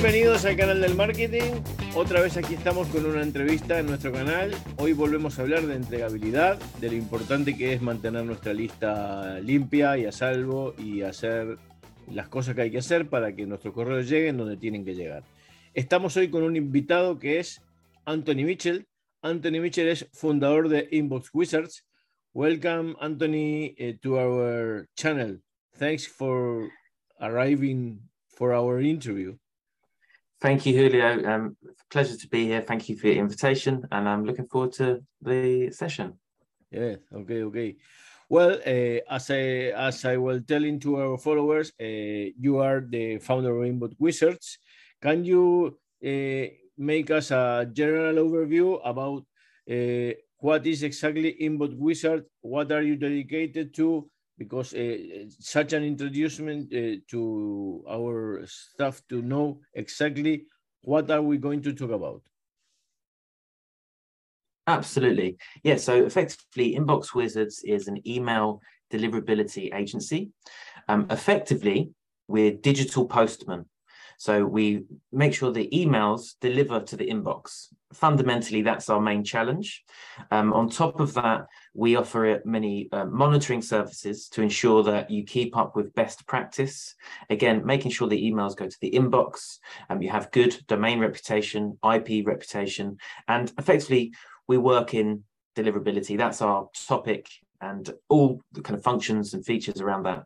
Bienvenidos al canal del marketing. Otra vez aquí estamos con una entrevista en nuestro canal. Hoy volvemos a hablar de entregabilidad, de lo importante que es mantener nuestra lista limpia y a salvo y hacer las cosas que hay que hacer para que nuestros correos lleguen donde tienen que llegar. Estamos hoy con un invitado que es Anthony Mitchell. Anthony Mitchell es fundador de Inbox Wizards. Welcome, Anthony, uh, to our channel. Thanks for arriving for our interview. Thank you, Julio. Um, pleasure to be here. Thank you for your invitation, and I'm looking forward to the session. Yeah. Okay. Okay. Well, uh, as I as I was telling to our followers, uh, you are the founder of Inbox Wizards. Can you uh, make us a general overview about uh, what is exactly Inbox Wizard? What are you dedicated to? Because uh, such an introduction uh, to our staff to know exactly what are we going to talk about. Absolutely. Yeah, so effectively, Inbox Wizards is an email deliverability agency. Um, effectively, we're digital postmen. So we make sure the emails deliver to the inbox. Fundamentally, that's our main challenge. Um, on top of that, we offer many uh, monitoring services to ensure that you keep up with best practice. Again, making sure the emails go to the inbox, um, you have good domain reputation, IP reputation, and effectively, we work in deliverability. That's our topic and all the kind of functions and features around that.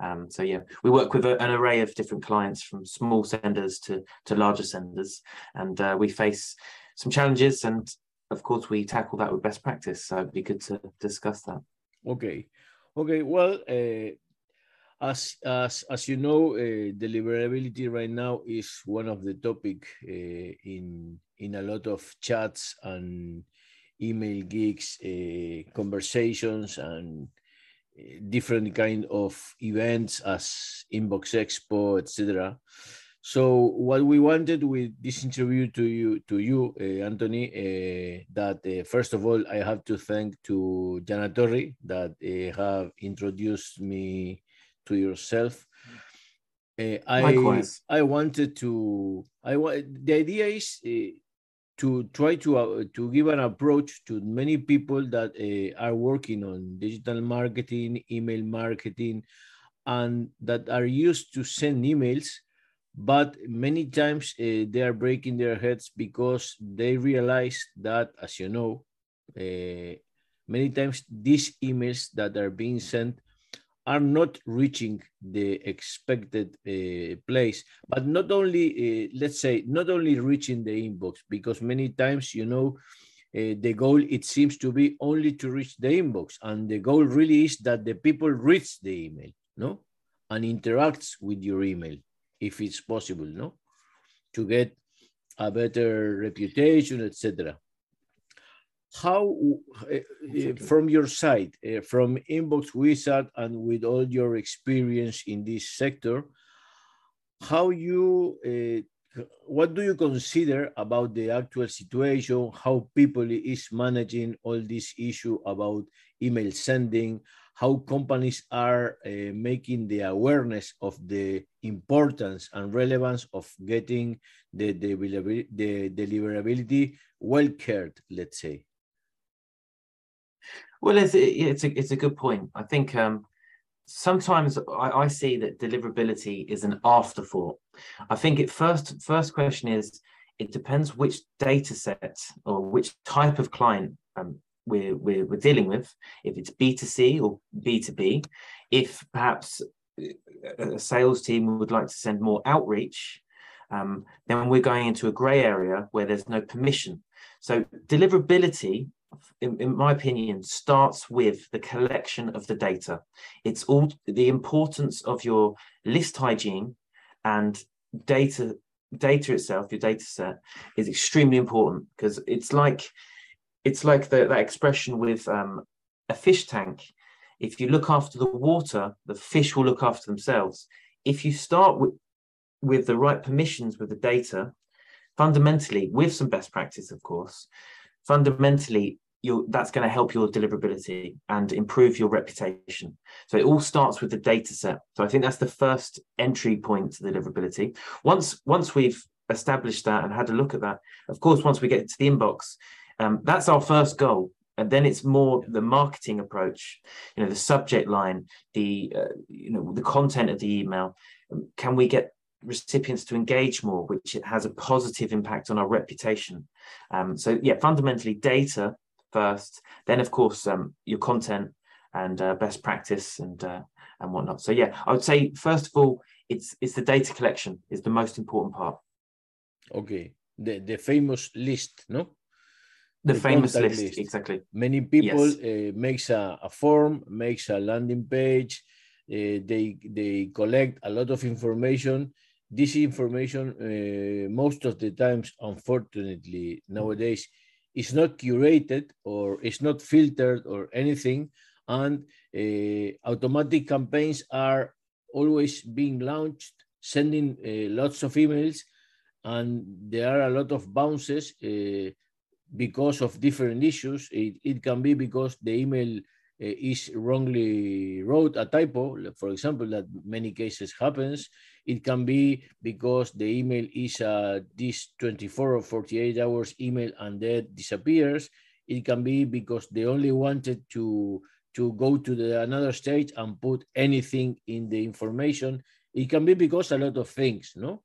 Um, so yeah, we work with a, an array of different clients from small senders to, to larger senders, and uh, we face some challenges and of course we tackle that with best practice. So it'd be good to discuss that. Okay. Okay. Well, uh, as, as, as you know, uh, deliverability right now is one of the topic uh, in, in a lot of chats and Email Geeks, uh, conversations and different kind of events as Inbox Expo, etc. So what we wanted with this interview to you, to you, uh, Anthony, uh, that uh, first of all I have to thank to Jana Torri that have introduced me to yourself. I Likewise. I wanted to I the idea is uh, to try to uh, to give an approach to many people that uh, are working on digital marketing, email marketing, and that are used to send emails, but many times uh, they are breaking their heads because they realize that, as you know, uh, many times these emails that are being sent are not reaching the expected uh, place but not only uh, let's say not only reaching the inbox because many times you know uh, the goal it seems to be only to reach the inbox and the goal really is that the people reach the email no? And interacts with your email if it's possible no? To get a better reputation etc how uh, from your side uh, from inbox wizard and with all your experience in this sector how you uh, what do you consider about the actual situation how people is managing all this issue about email sending how companies are uh, making the awareness of the importance and relevance of getting the, the, the deliverability well cared let's say well, it's it's a it's a good point. I think um, sometimes I, I, see that deliverability is an afterthought. I think it first first question is it depends which data set or which type of client um, we're, we're, we're dealing with. If it's B2C or B2B, if perhaps a sales team would like to send more outreach, um, then we're going into a gray area where there's no permission. So deliverability in, in, my opinion, starts with the collection of the data. It's all the importance of your list hygiene and data data itself, your data set, is extremely important because it's like it's like the, that expression with um, a fish tank. If you look after the water, the fish will look after themselves. If you start with with the right permissions with the data, fundamentally, with some best practice, of course, fundamentally you that's going to help your deliverability and improve your reputation. So it all starts with the data set. So I think that's the first entry point to deliverability. Once once we've established that and had a look at that, of course, once we get to the inbox, um, that's our first goal. And then it's more the marketing approach, you know, the subject line, the uh, you know the content of the email. Can we get recipients to engage more, which it has a positive impact on our reputation. Um, so yeah, fundamentally data first, then of course um, your content and uh, best practice and uh, and whatnot. So yeah, I would say first of all, it's it's the data collection is the most important part. Okay, the the famous list, no? The, the famous list, list, exactly. Many people yes. uh, makes a, a form, makes a landing page. Uh, they they collect a lot of information this information uh, most of the times unfortunately nowadays is not curated or is not filtered or anything and uh, automatic campaigns are always being launched sending uh, lots of emails and there are a lot of bounces uh, because of different issues. It, it can be because the email uh, is wrongly wrote a typo for example that many cases happens it can be because the email is uh, this 24 or 48 hours email and then disappears. It can be because they only wanted to to go to the another stage and put anything in the information. It can be because a lot of things, no?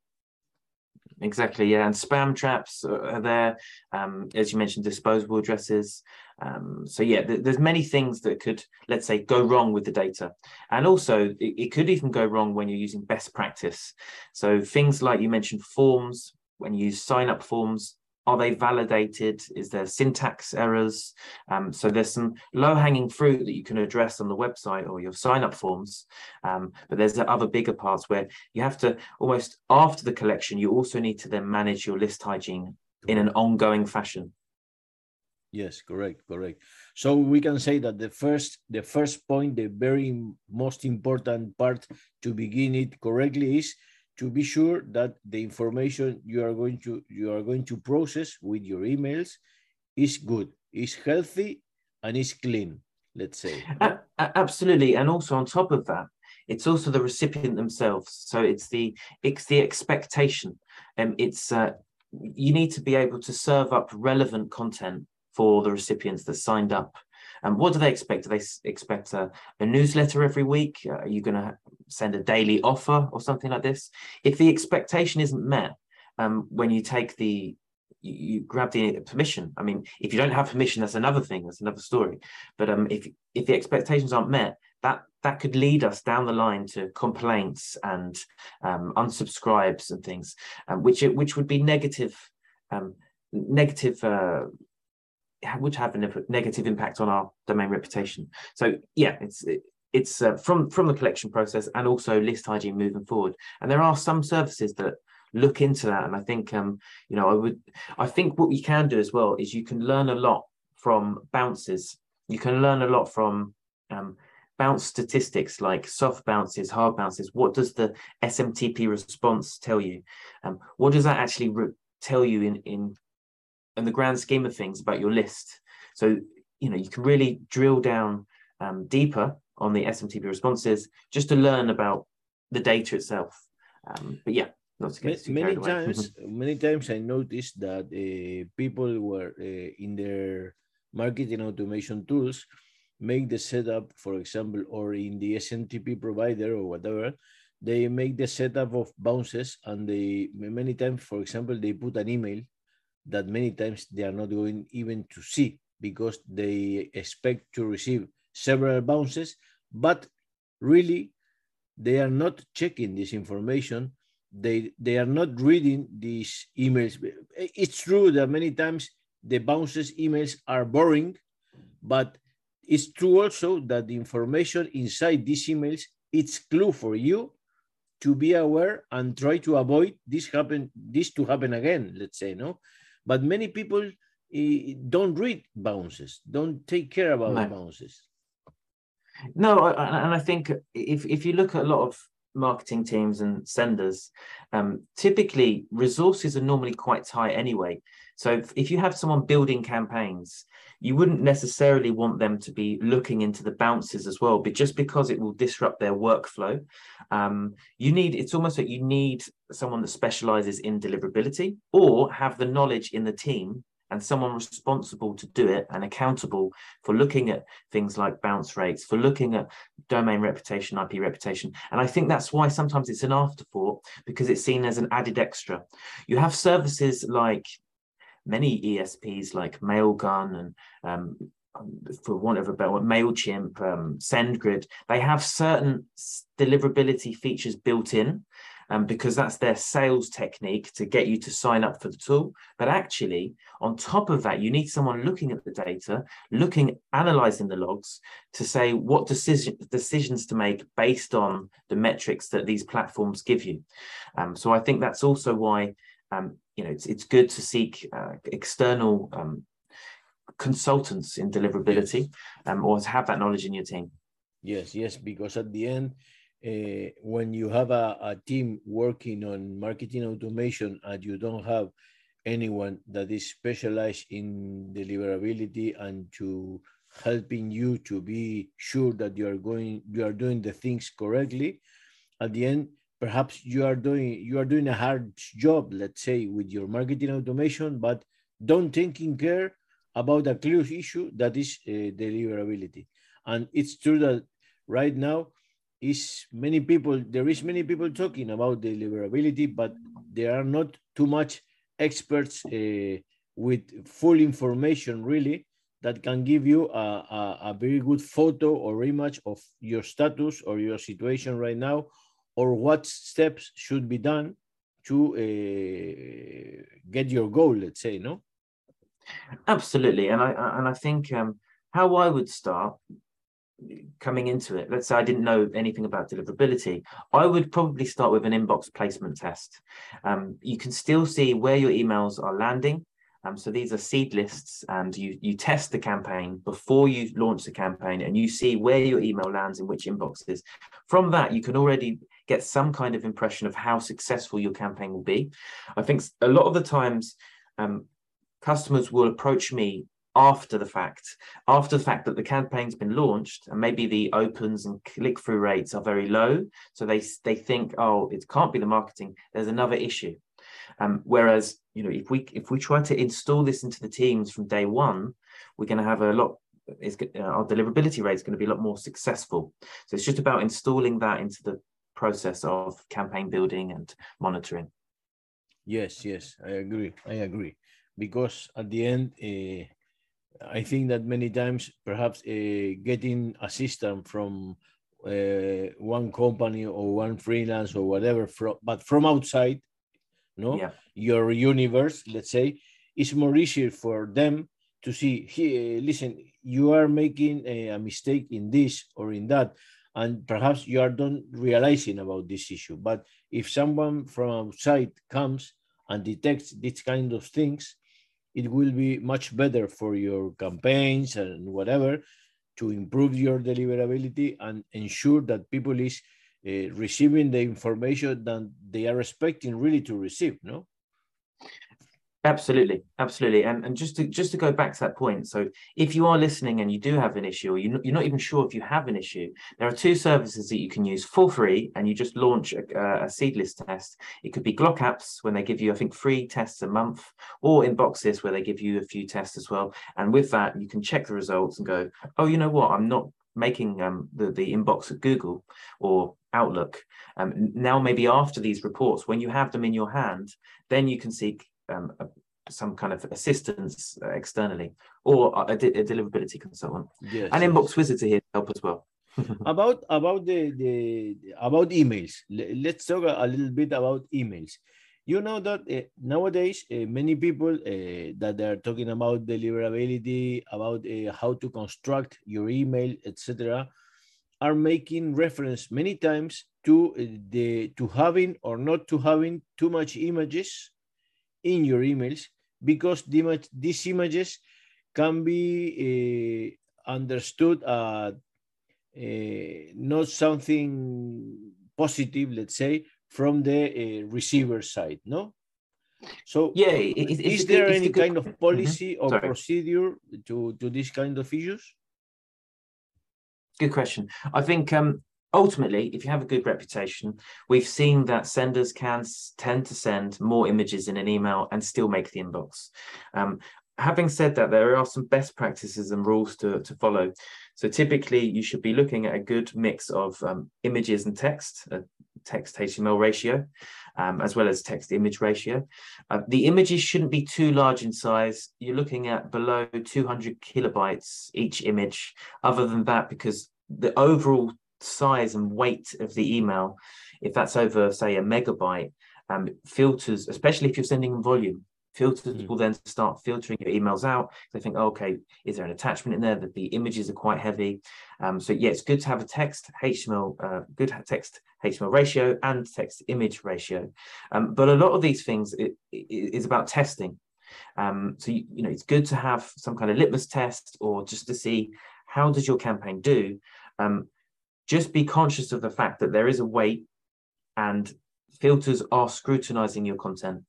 Exactly yeah and spam traps are there um, as you mentioned disposable addresses. Um, so yeah th- there's many things that could let's say go wrong with the data. And also it, it could even go wrong when you're using best practice. So things like you mentioned forms when you sign up forms are they validated? Is there syntax errors? Um, so there's some low-hanging fruit that you can address on the website or your sign-up forms. Um, but there's other bigger parts where you have to almost after the collection, you also need to then manage your list hygiene in an ongoing fashion. Yes, correct, correct. So we can say that the first, the first point, the very most important part to begin it correctly is to be sure that the information you are going to you are going to process with your emails is good, is healthy, and is clean. Let's say. Absolutely, and also on top of that, it's also the recipient themselves. So it's the it's the expectation, and um, it's uh, you need to be able to serve up relevant content for the recipients that signed up and what do they expect? Do they expect a, a newsletter every week? Uh, are you going to send a daily offer or something like this? If the expectation isn't met, um, when you take the you, you, grab the permission. I mean, if you don't have permission, that's another thing. That's another story. But um, if if the expectations aren't met, that that could lead us down the line to complaints and um, unsubscribes and things, um, which which would be negative um, negative uh, would have a negative impact on our domain reputation. So yeah, it's it, it's uh, from from the collection process and also list hygiene moving forward. And there are some services that look into that. And I think um, you know I would I think what you can do as well is you can learn a lot from bounces. You can learn a lot from um, bounce statistics like soft bounces, hard bounces. What does the SMTP response tell you? Um, what does that actually tell you in in in the grand scheme of things about your list. So, you know, you can really drill down um, deeper on the SMTP responses just to learn about the data itself. Um, but yeah, not to get many, many times, many times I noticed that uh, people were uh, in their marketing automation tools make the setup, for example, or in the SMTP provider or whatever, they make the setup of bounces and they many times, for example, they put an email that many times they are not going even to see because they expect to receive several bounces, but really they are not checking this information. They, they are not reading these emails. It's true that many times the bounces emails are boring, but it's true also that the information inside these emails it's clue for you to be aware and try to avoid this happen this to happen again let's say no but many people uh, don't read bounces, don't take care about no. bounces. No, and I think if if you look at a lot of marketing teams and senders, um, typically resources are normally quite tight anyway. So if you have someone building campaigns, you wouldn't necessarily want them to be looking into the bounces as well, but just because it will disrupt their workflow, um, you need it's almost like you need someone that specializes in deliverability or have the knowledge in the team and someone responsible to do it and accountable for looking at things like bounce rates, for looking at domain reputation, IP reputation. And I think that's why sometimes it's an afterthought because it's seen as an added extra. You have services like many ESPs like Mailgun and um, for want of a better word, MailChimp, um, SendGrid, they have certain deliverability features built in um, because that's their sales technique to get you to sign up for the tool. But actually, on top of that, you need someone looking at the data, looking, analyzing the logs to say what decision, decisions to make based on the metrics that these platforms give you. Um, so I think that's also why um, you know, it's, it's good to seek uh, external um, consultants in deliverability um, or to have that knowledge in your team. Yes, yes, because at the end, uh, when you have a, a team working on marketing automation and you don't have anyone that is specialized in deliverability and to helping you to be sure that you are going you are doing the things correctly at the end perhaps you are doing you are doing a hard job let's say with your marketing automation but don't think taking care about a clear issue that is uh, deliverability. And it's true that right now is many people there is many people talking about deliverability but there are not too much experts uh, with full information really that can give you a, a, a very good photo or image of your status or your situation right now or what steps should be done to uh, get your goal let's say no? Absolutely. And i and i think um, how i would start coming into it let's say i didn't know anything about deliverability i would probably start with an inbox placement test. Um, you can still see where your emails are landing. Um, so these are seed lists, and you you test the campaign before you launch the campaign, and you see where your email lands in which inboxes. From that, you can already get some kind of impression of how successful your campaign will be. I think a lot of the times um, customers will approach me after the fact, after the fact that the campaign's been launched and maybe the opens and click-through rates are very low. So they, they think, oh, it can't be the marketing, there's another issue. Um, whereas, you know, if we if we try to install this into the teams from day one, we're going to have a lot is uh, our deliverability rate is going to be a lot more successful. So it's just about installing that into the process of campaign building and monitoring. Yes, yes, I agree. I agree. Because at the end, uh, I think that many times perhaps uh, getting a system from uh, one company or one freelance or whatever, from, but from outside, no, yeah. your universe, let's say, is more easier for them to see. Hey, listen, you are making a, a mistake in this or in that and perhaps you are not realizing about this issue. But if someone from outside comes and detects these kind of things, it will be much better for your campaigns and whatever to improve your deliverability and ensure that people is uh, receiving the information that they are expecting really to receive. No. Absolutely, absolutely, and and just to just to go back to that point. So, if you are listening and you do have an issue, or you're not, you're not even sure if you have an issue, there are two services that you can use for free, and you just launch a, a seed list test. It could be GlockApps when they give you, I think, free tests a month, or Inboxes where they give you a few tests as well. And with that, you can check the results and go, oh, you know what, I'm not making um, the the inbox at Google or Outlook. Um, now, maybe after these reports, when you have them in your hand, then you can seek um, a, some kind of assistance uh, externally or a, a, deliverability consultant. Yes, and Inbox yes. Wizards are here to help as well. about about the, the about emails. Let's talk a little bit about emails. You know that uh, nowadays uh, many people uh, that are talking about deliverability, about uh, how to construct your email, etc., are making reference many times to uh, the to having or not to having too much images in your emails because the image, these images can be uh, understood uh, uh, not something positive, let's say, from the uh, receiver side, no? So yeah, is, it, is there any kind of mm-hmm. policy or Sorry. procedure to to this kind of issues? Good question. I think um, ultimately, if you have a good reputation, we've seen that senders can tend to send more images in an email and still make the inbox. Um, having said that, there are some best practices and rules to, to follow. So typically, you should be looking at a good mix of um, images and text, a text HTML ratio um, as well as text image ratio. Uh, the images shouldn't be too large in size. You're looking at below 200 kilobytes each image. Other than that, because the overall size and weight of the email, if that's over, say, a megabyte, um, filters, especially if you're sending in volume, filters mm. will then start filtering your emails out. They think, oh, okay, is there an attachment in there that the images are quite heavy? Um, so yeah, it's good to have a text HTML, uh, good text HTML ratio and text image ratio. Um, but a lot of these things it, it is about testing. Um, so you, you know, it's good to have some kind of litmus test or just to see how does your campaign do. Um, just be conscious of the fact that there is a weight and filters are scrutinizing your content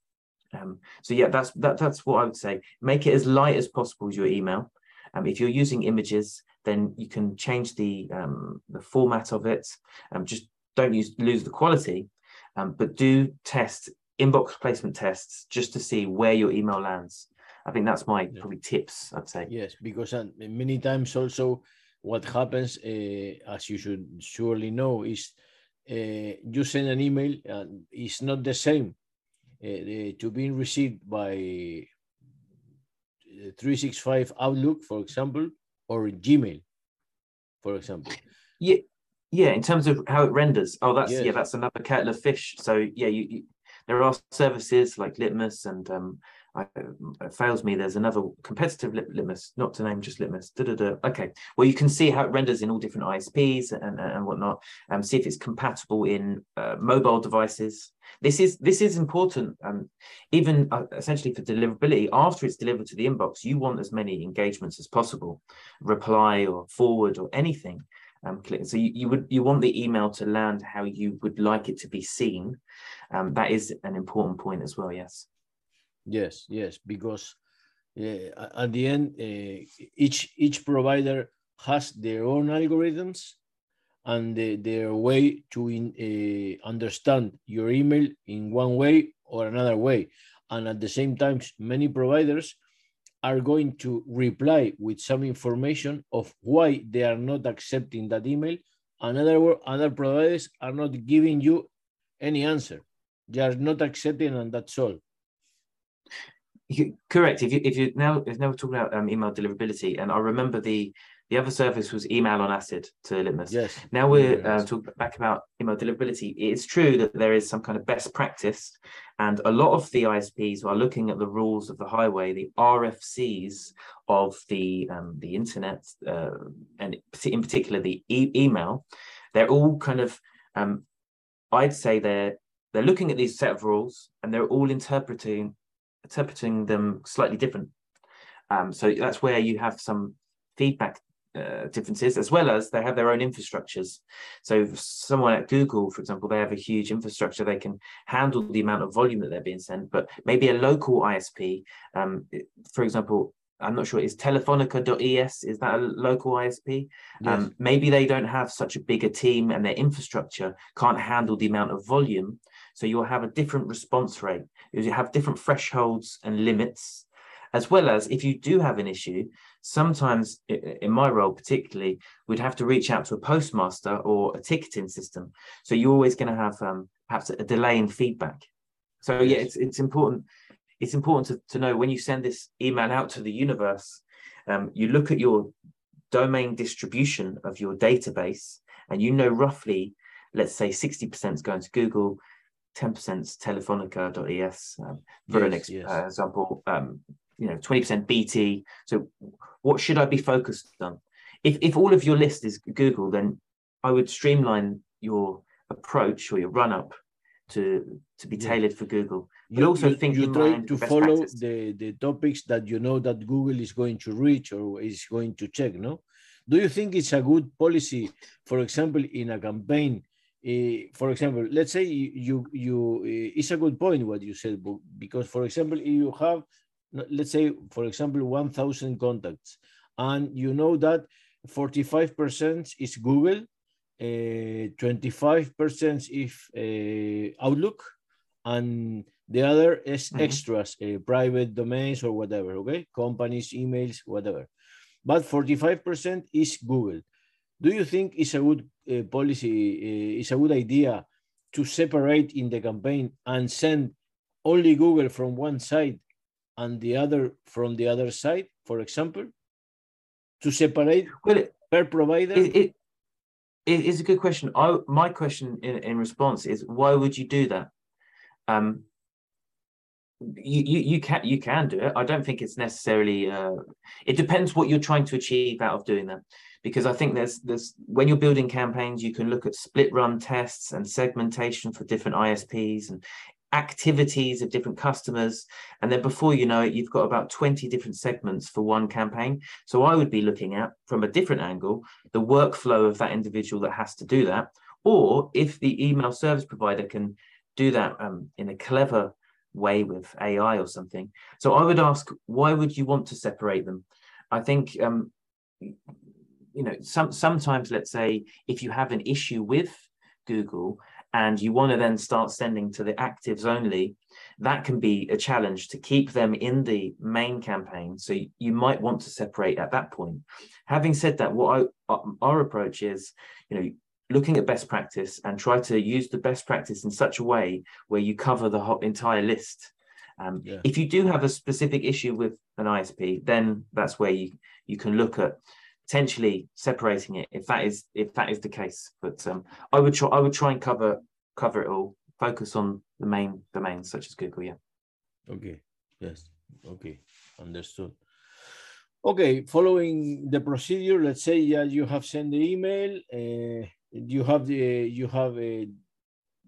um, so yeah, that's that, that's what I would say. Make it as light as possible as your email. Um, if you're using images, then you can change the um, the format of it. Um, just don't use lose the quality, um, but do test inbox placement tests just to see where your email lands. I think that's my yeah. probably tips. I'd say yes, because uh, many times also what happens, uh, as you should surely know, is uh, you send an email and it's not the same uh, to being received by uh, 365 Outlook, for example, or Gmail, for example. Yeah, yeah. In terms of how it renders, oh, that's yes. yeah, that's another kettle of fish. So yeah, you, you there are services like Litmus and um, I, it fails me. There's another competitive litmus, not to name just litmus. Da, da, da. Okay, well you can see how it renders in all different ISPs and, and whatnot. Um, see if it's compatible in uh, mobile devices. This is this is important. Um, even uh, essentially for deliverability, after it's delivered to the inbox, you want as many engagements as possible, reply or forward or anything. Um, so you, you would you want the email to land how you would like it to be seen. Um, that is an important point as well. Yes. Yes, yes, because uh, at the end, uh, each each provider has their own algorithms and the, their way to in, uh, understand your email in one way or another way. And at the same time, many providers are going to reply with some information of why they are not accepting that email. Another other providers are not giving you any answer. They are not accepting, and that's all. You, correct. If you if you now if now we're talking about um, email deliverability, and I remember the the other service was email on acid to Litmus. Yes. Now we're yes. uh, talking back about email deliverability. It's true that there is some kind of best practice, and a lot of the ISPs are looking at the rules of the highway, the RFCs of the um, the internet, uh, and in particular the e- email. They're all kind of, um, I'd say they're they're looking at these set of rules, and they're all interpreting interpreting them slightly different. Um, so that's where you have some feedback uh, differences, as well as they have their own infrastructures. So, someone at Google, for example, they have a huge infrastructure. They can handle the amount of volume that they're being sent. But maybe a local ISP, um, for example, I'm not sure is Telefonica.es is that a local ISP? Yes. Um, maybe they don't have such a bigger team and their infrastructure can't handle the amount of volume. So you'll have a different response rate. You have different thresholds and limits, as well as if you do have an issue, sometimes in my role particularly, we'd have to reach out to a postmaster or a ticketing system. So you're always going to have um, perhaps a delay in feedback. So yeah, it's it's important. It's important to, to know when you send this email out to the universe, um, you look at your domain distribution of your database, and you know roughly, let's say 60% is going to Google, 10% telefonica.es um, for yes, an ex- yes. uh, example um, you know 20% bt so what should i be focused on? If, if all of your list is google then i would streamline your approach or your run up to to be tailored for google. But you, also you, think you try to follow the the topics that you know that google is going to reach or is going to check no? Do you think it's a good policy for example in a campaign uh, for example, let's say you you uh, it's a good point what you said because for example, you have let's say for example 1,000 contacts, and you know that 45% is Google, 25% uh, is uh, Outlook, and the other is mm -hmm. extras, uh, private domains or whatever, okay? Companies, emails, whatever. But 45% is Google. Do you think it's a good uh, policy, uh, it's a good idea to separate in the campaign and send only Google from one side and the other from the other side, for example? To separate well, it, per provider? It, it, it is a good question. I, my question in, in response is why would you do that? Um, you, you you can you can do it. I don't think it's necessarily. Uh, it depends what you're trying to achieve out of doing that, because I think there's there's when you're building campaigns, you can look at split run tests and segmentation for different ISPs and activities of different customers, and then before you know it, you've got about 20 different segments for one campaign. So I would be looking at from a different angle the workflow of that individual that has to do that, or if the email service provider can do that um, in a clever way with AI or something. So I would ask, why would you want to separate them? I think, um, you know, some, sometimes, let's say, if you have an issue with Google and you want to then start sending to the actives only, that can be a challenge to keep them in the main campaign. So you might want to separate at that point. Having said that, what I, our approach is, you know, looking at best practice and try to use the best practice in such a way where you cover the whole entire list. Um, yeah. If you do have a specific issue with an ISP, then that's where you you can look at potentially separating it if that is if that is the case. But um, I would try I would try and cover cover it all. Focus on the main domains such as Google. Yeah. Okay. Yes. Okay. Understood. Okay. Following the procedure, let's say yeah, you have sent the email. Uh, you have the you have a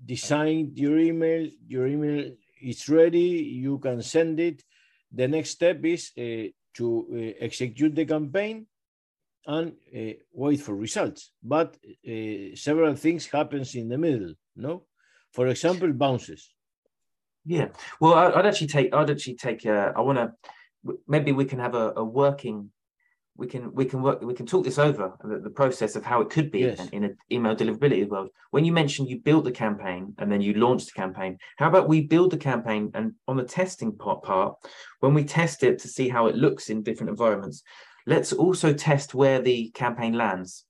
designed your email your email is ready you can send it the next step is uh, to uh, execute the campaign and uh, wait for results but uh, several things happens in the middle no for example bounces yeah well i'd actually take i'd actually take uh, i want to maybe we can have a, a working we can we can work we can talk this over the, the process of how it could be yes. in, in an email deliverability world. When you mentioned you built the campaign and then you launched the campaign, how about we build the campaign and on the testing part part, when we test it to see how it looks in different environments, let's also test where the campaign lands.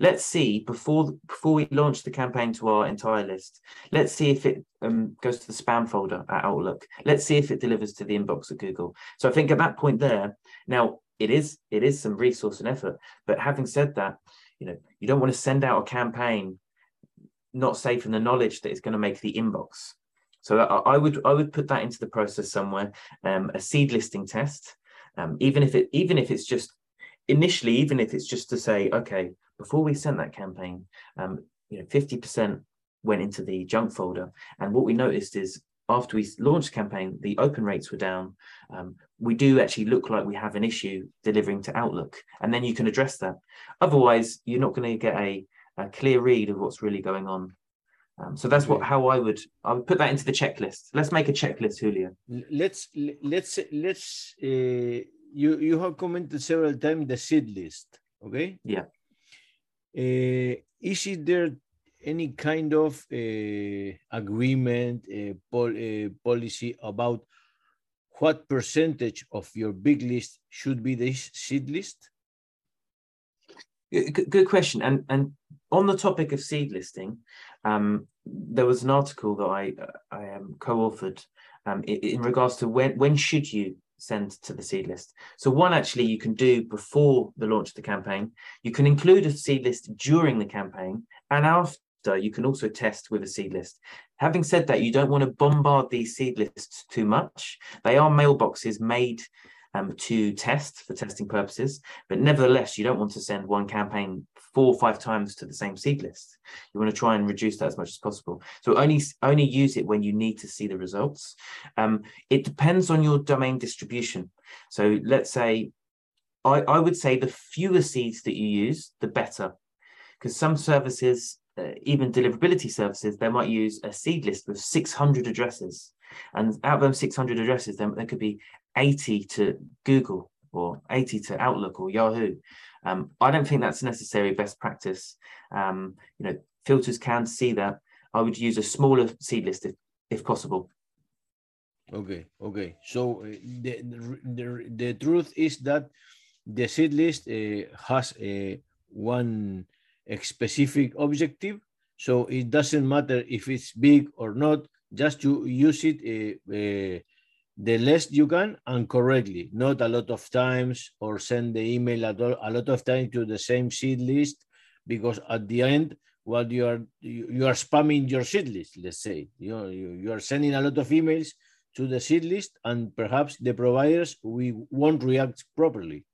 Let's see before before we launch the campaign to our entire list. Let's see if it um, goes to the spam folder at Outlook. Let's see if it delivers to the inbox at Google. So I think at that point there, now it is it is some resource and effort. But having said that, you know, you don't want to send out a campaign not safe in the knowledge that it's going to make the inbox. So I, would I would put that into the process somewhere. Um, a seed listing test, um, even if it even if it's just initially, even if it's just to say, okay, before we sent that campaign, um, you know, fifty percent went into the junk folder, and what we noticed is after we launched the campaign, the open rates were down. Um, we do actually look like we have an issue delivering to Outlook, and then you can address that. Otherwise, you're not going to get a, a, clear read of what's really going on. Um, so that's what how I would I would put that into the checklist. Let's make a checklist, Julio. Let's let's let's uh, you you have commented several times the seed list. Okay. Yeah. Uh, is it there any kind of uh, agreement, uh, pol uh, policy about what percentage of your big list should be this seed list? Good, good question. And and on the topic of seed listing, um, there was an article that I I um, co-authored um, in, in, regards to when when should you send to the seed list. So one actually you can do before the launch of the campaign. You can include a seed list during the campaign, and after you can also test with a seed list. Having said that, you don't want to bombard these seed lists too much. They are mailboxes made um, to test for testing purposes, but nevertheless, you don't want to send one campaign four or five times to the same seed list. You want to try and reduce that as much as possible. So only only use it when you need to see the results. Um, it depends on your domain distribution. So let's say I, I would say the fewer seeds that you use, the better, because some services uh, even deliverability services, they might use a seed list with 600 addresses. And out of those 600 addresses, then there could be 80 to Google or 80 to Outlook or Yahoo. Um, I don't think that's necessary best practice. Um, you know, filters can see that. I would use a smaller seed list if, if possible. Okay, okay. So uh, the, the, the truth is that the seed list uh, has a uh, one specific objective. So it doesn't matter if it's big or not, just to use it uh, uh, the less you can and correctly, not a lot of times or send the email at all, a lot of time to the same seed list because at the end, what you are you, are spamming your seed list, let's say. You, know, you, you are sending a lot of emails to the seed list and perhaps the providers we won't react properly.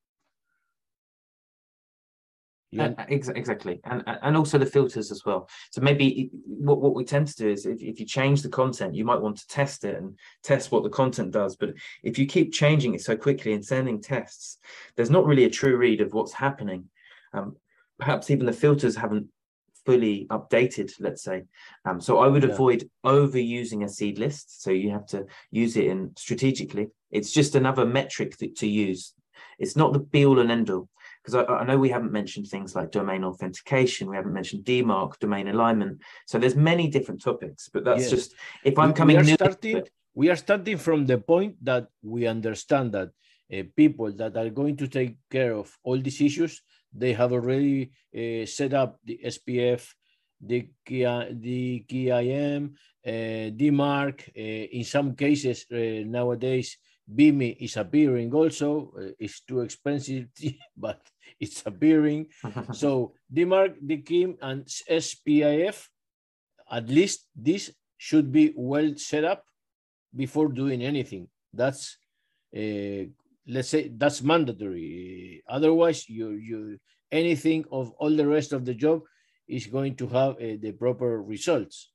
Yeah. Uh, exactly, and and also the filters as well. So maybe what, what we tend to do is if, if you change the content, you might want to test it and test what the content does. But if you keep changing it so quickly and sending tests, there's not really a true read of what's happening. Um, perhaps even the filters haven't fully updated, let's say. Um, so I would yeah. avoid overusing a seed list. So you have to use it in strategically. It's just another metric to use. It's not the be all and end all because I, I, know we haven't mentioned things like domain authentication, we haven't mentioned DMARC, domain alignment. So there's many different topics, but that's yes. just if I'm coming we are, starting, we are starting from the point that we understand that uh, people that are going to take care of all these issues, they have already uh, set up the SPF, the, DKIM, uh, DMARC. Uh, in some cases, uh, nowadays, BIMI is appearing also. Uh, it's too expensive, but it's appearing. so DMARC, DKIM, and SPIF, at least this should be well set up before doing anything. That's uh, let's say that's mandatory. Otherwise, you you anything of all the rest of the job is going to have uh, the proper results.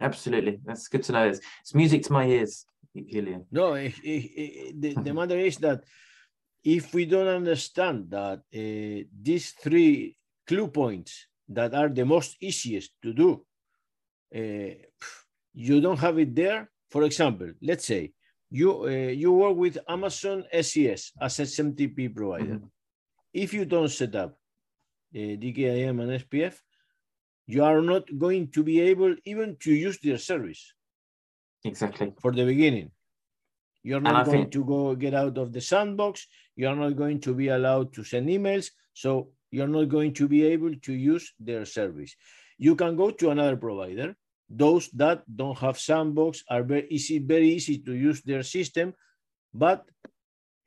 Absolutely, that's good to know. It's, it's music to my ears. Julian. No, it, it, the, the matter is that if we don't understand that uh, these three clue points that are the most easiest to do, uh, you don't have it there. For example, let's say you uh, you work with Amazon SES as SMTP provider. Mm-hmm. If you don't set up uh, DKIM and SPF, you are not going to be able even to use their service. Exactly. For the beginning. You're not going think... to go get out of the sandbox. You're not going to be allowed to send emails. So you're not going to be able to use their service. You can go to another provider. Those that don't have sandbox are very easy, very easy to use their system. But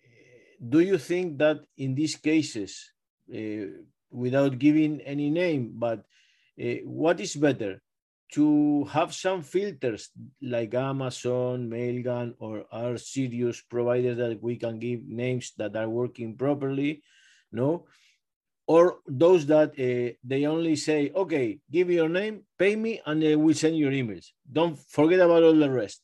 eh, do you think that in these cases, uh, without giving any name, but uh, what is better? To have some filters like Amazon, Mailgun, or our serious providers that we can give names that are working properly, no? Or those that uh, they only say, okay, give your name, pay me, and they will send your emails. Don't forget about all the rest.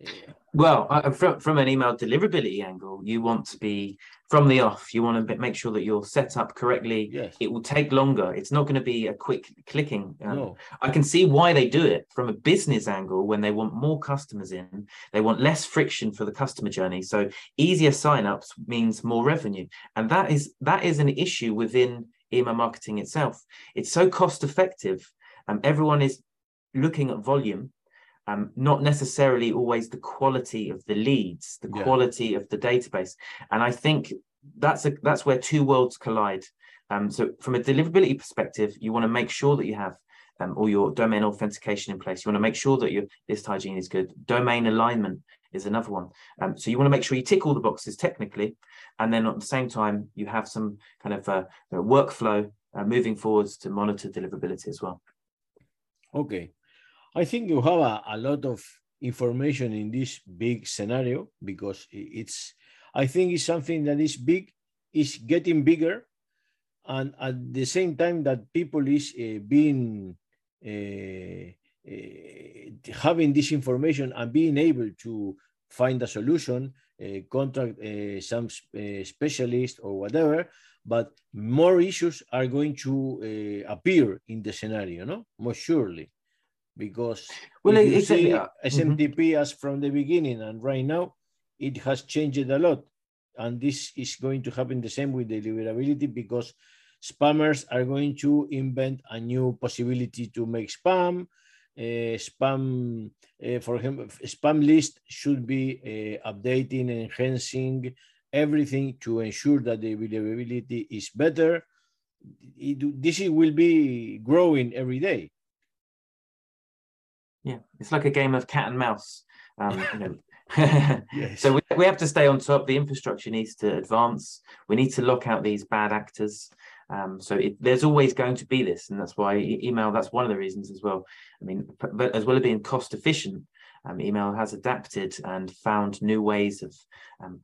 Yeah. Well, uh, from, from an email deliverability angle, you want to be from the off. You want to make sure that you're set up correctly. Yes. It will take longer. It's not going to be a quick clicking. Um, no. I can see why they do it from a business angle when they want more customers in. They want less friction for the customer journey. So easier signups means more revenue, and that is that is an issue within email marketing itself. It's so cost effective. Um, everyone is looking at volume um, not necessarily always the quality of the leads, the yeah. quality of the database. And I think that's a, that's where two worlds collide. Um, so from a deliverability perspective, you want to make sure that you have um, all your domain authentication in place. You want to make sure that your list hygiene is good. Domain alignment is another one. Um, so you want to make sure you tick all the boxes technically, and then at the same time you have some kind of uh, workflow uh, moving forwards to monitor deliverability as well. Okay, I think you have a, a lot of information in this big scenario because it's, I think it's something that is big, is getting bigger, and at the same time that people is uh, being uh, uh, having this information and being able to find a solution, uh, contract uh, some uh, specialist or whatever. but more issues are going to appear in the scenario, no? Most surely, because well, exactly. see SMTP mm-hmm. as from the beginning and right now, it has changed a lot, and this is going to happen the same with deliverability because spammers are going to invent a new possibility to make spam. Uh, spam, uh, for example, spam list should be uh, updating, enhancing everything to ensure that the availability is better. It, this will be growing every day. Yeah, it's like a game of cat and mouse. Um, you know, yes. So we, we have to stay on top. The infrastructure needs to advance. We need to lock out these bad actors. Um, so it, there's always going to be this, and that's why email. That's one of the reasons as well. I mean, but as well as being cost efficient, um, email has adapted and found new ways of um,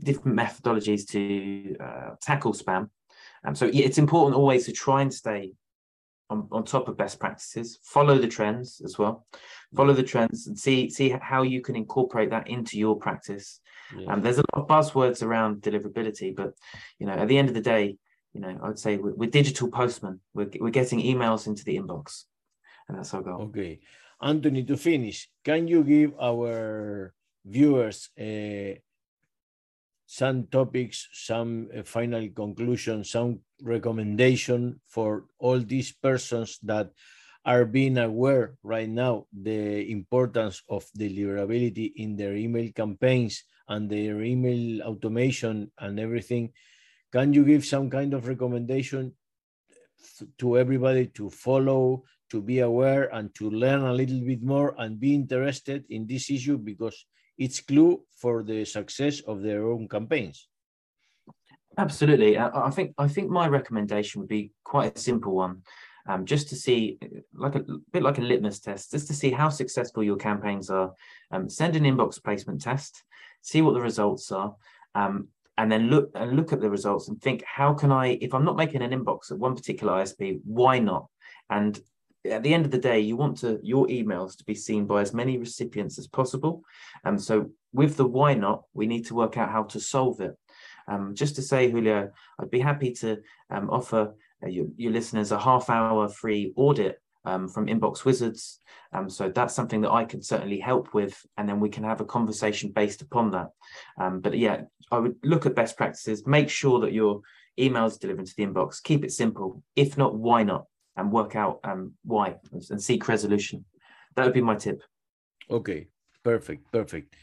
different methodologies to uh, tackle spam. Um, so it's important always to try and stay on, on top of best practices, follow the trends as well, follow the trends and see see how you can incorporate that into your practice. Yeah. Um, there's a lot of buzzwords around deliverability, but you know, at the end of the day, you know, I'd say we're, we're digital postmen. We're, we're getting emails into the inbox, and that's our goal. Okay, Anthony, to finish, can you give our viewers uh, some topics, some uh, final conclusion, some recommendation for all these persons that are being aware right now the importance of deliverability in their email campaigns and their email automation and everything. Can you give some kind of recommendation to everybody to follow, to be aware, and to learn a little bit more and be interested in this issue because it's clue for the success of their own campaigns. Absolutely. I think I think my recommendation would be quite a simple one. Um, just to see, like a, a, bit like a litmus test, just to see how successful your campaigns are. Um, send an inbox placement test, see what the results are, um, and then look and look at the results and think, how can I, if I'm not making an inbox at one particular ISP, why not? And at the end of the day, you want to your emails to be seen by as many recipients as possible. And um, so with the why not, we need to work out how to solve it. Um, just to say, Julio, I'd be happy to um, offer uh, your, your, listeners a half hour free audit um, from Inbox Wizards. Um, so that's something that I can certainly help with, and then we can have a conversation based upon that. Um, but yeah, I would look at best practices, make sure that your emails delivered to the inbox, keep it simple. If not, why not? and work out um, why and seek resolution. That would be my tip. Okay, perfect, perfect.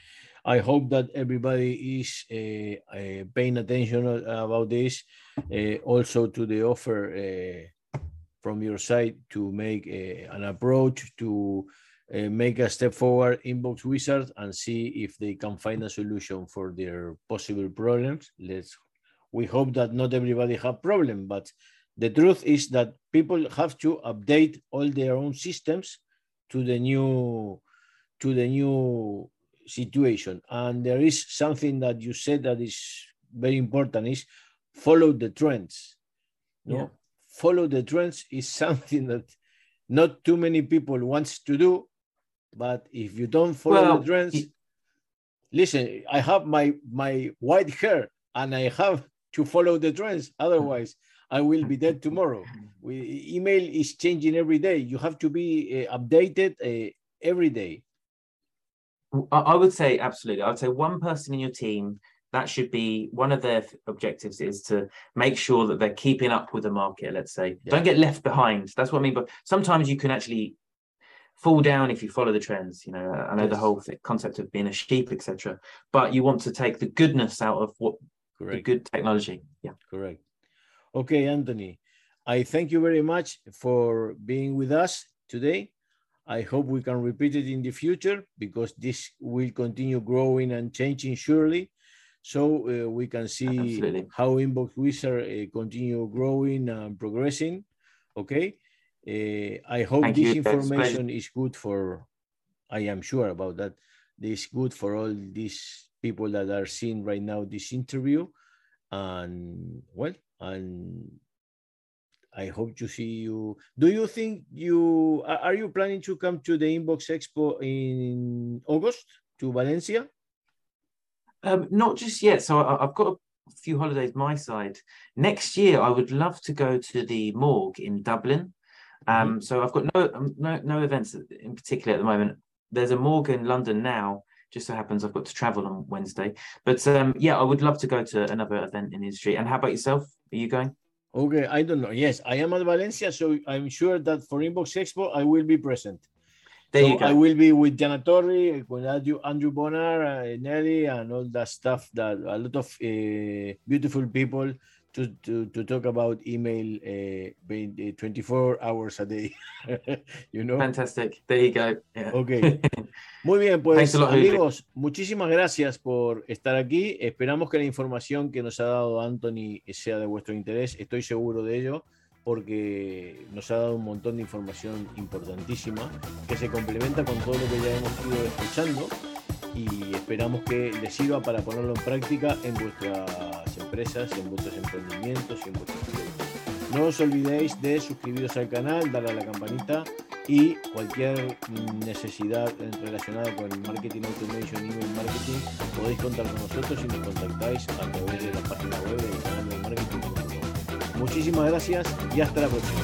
I hope that everybody is uh, uh, paying attention about this. Uh, also to the offer uh, from your side to make uh, an approach to uh, make a step forward inbox wizard and see if they can find a solution for their possible problems. Let's. We hope that not everybody have problem, but the truth is that people have to update all their own systems to the new to the new situation and there is something that you said that is very important is follow the trends no? yeah. follow the trends is something that not too many people wants to do but if you don't follow well, the trends it... listen i have my my white hair and i have to follow the trends otherwise I will be dead tomorrow. We, email is changing every day. You have to be uh, updated uh, every day. I would say absolutely. I would say one person in your team that should be one of their objectives is to make sure that they're keeping up with the market. Let's say yeah. don't get left behind. That's what I mean. But sometimes you can actually fall down if you follow the trends. You know, I know yes. the whole concept of being a sheep, etc. But you want to take the goodness out of what Correct. the good technology. Yeah, correct. Okay, Anthony, I thank you very much for being with us today. I hope we can repeat it in the future because this will continue growing and changing surely. So uh, we can see Absolutely. how Inbox Wizard uh, continue growing and progressing. Okay. Uh, I hope Thank this you. information is good for, I am sure about that. This good for all these people that are seeing right now this interview. And well, and I hope to see you. Do you think you are you planning to come to the Inbox Expo in August to Valencia? Um, not just yet. So I, have got a few holidays my side. Next year, I would love to go to the morgue in Dublin. Um, mm-hmm. So I've got no um, no no events in particular at the moment. There's a morgue in London now. Just so happens I've got to travel on Wednesday. But um, yeah, I would love to go to another event in the industry. And how about yourself? Are you going? Okay, I don't know. Yes, I am at Valencia, so I'm sure that for Inbox Expo I will be present. There so you go. I will be with Jana Torri, with Andrew, Andrew Bonar, uh, Nelly, and all that stuff that a lot of uh, beautiful people to, to, to talk about email uh, uh 24 hours a day. you know? Fantastic. There you go. Yeah. Okay. Muy bien, pues amigos, muchísimas gracias por estar aquí. Esperamos que la información que nos ha dado Anthony sea de vuestro interés. Estoy seguro de ello porque nos ha dado un montón de información importantísima que se complementa con todo lo que ya hemos ido escuchando y esperamos que les sirva para ponerlo en práctica en vuestras empresas, en vuestros emprendimientos y en vuestros proyectos. No os olvidéis de suscribiros al canal, darle a la campanita y cualquier necesidad relacionada con el marketing automation, email marketing, podéis contar con nosotros y nos contactáis a través de la página web de marketing. Muchísimas gracias y hasta la próxima.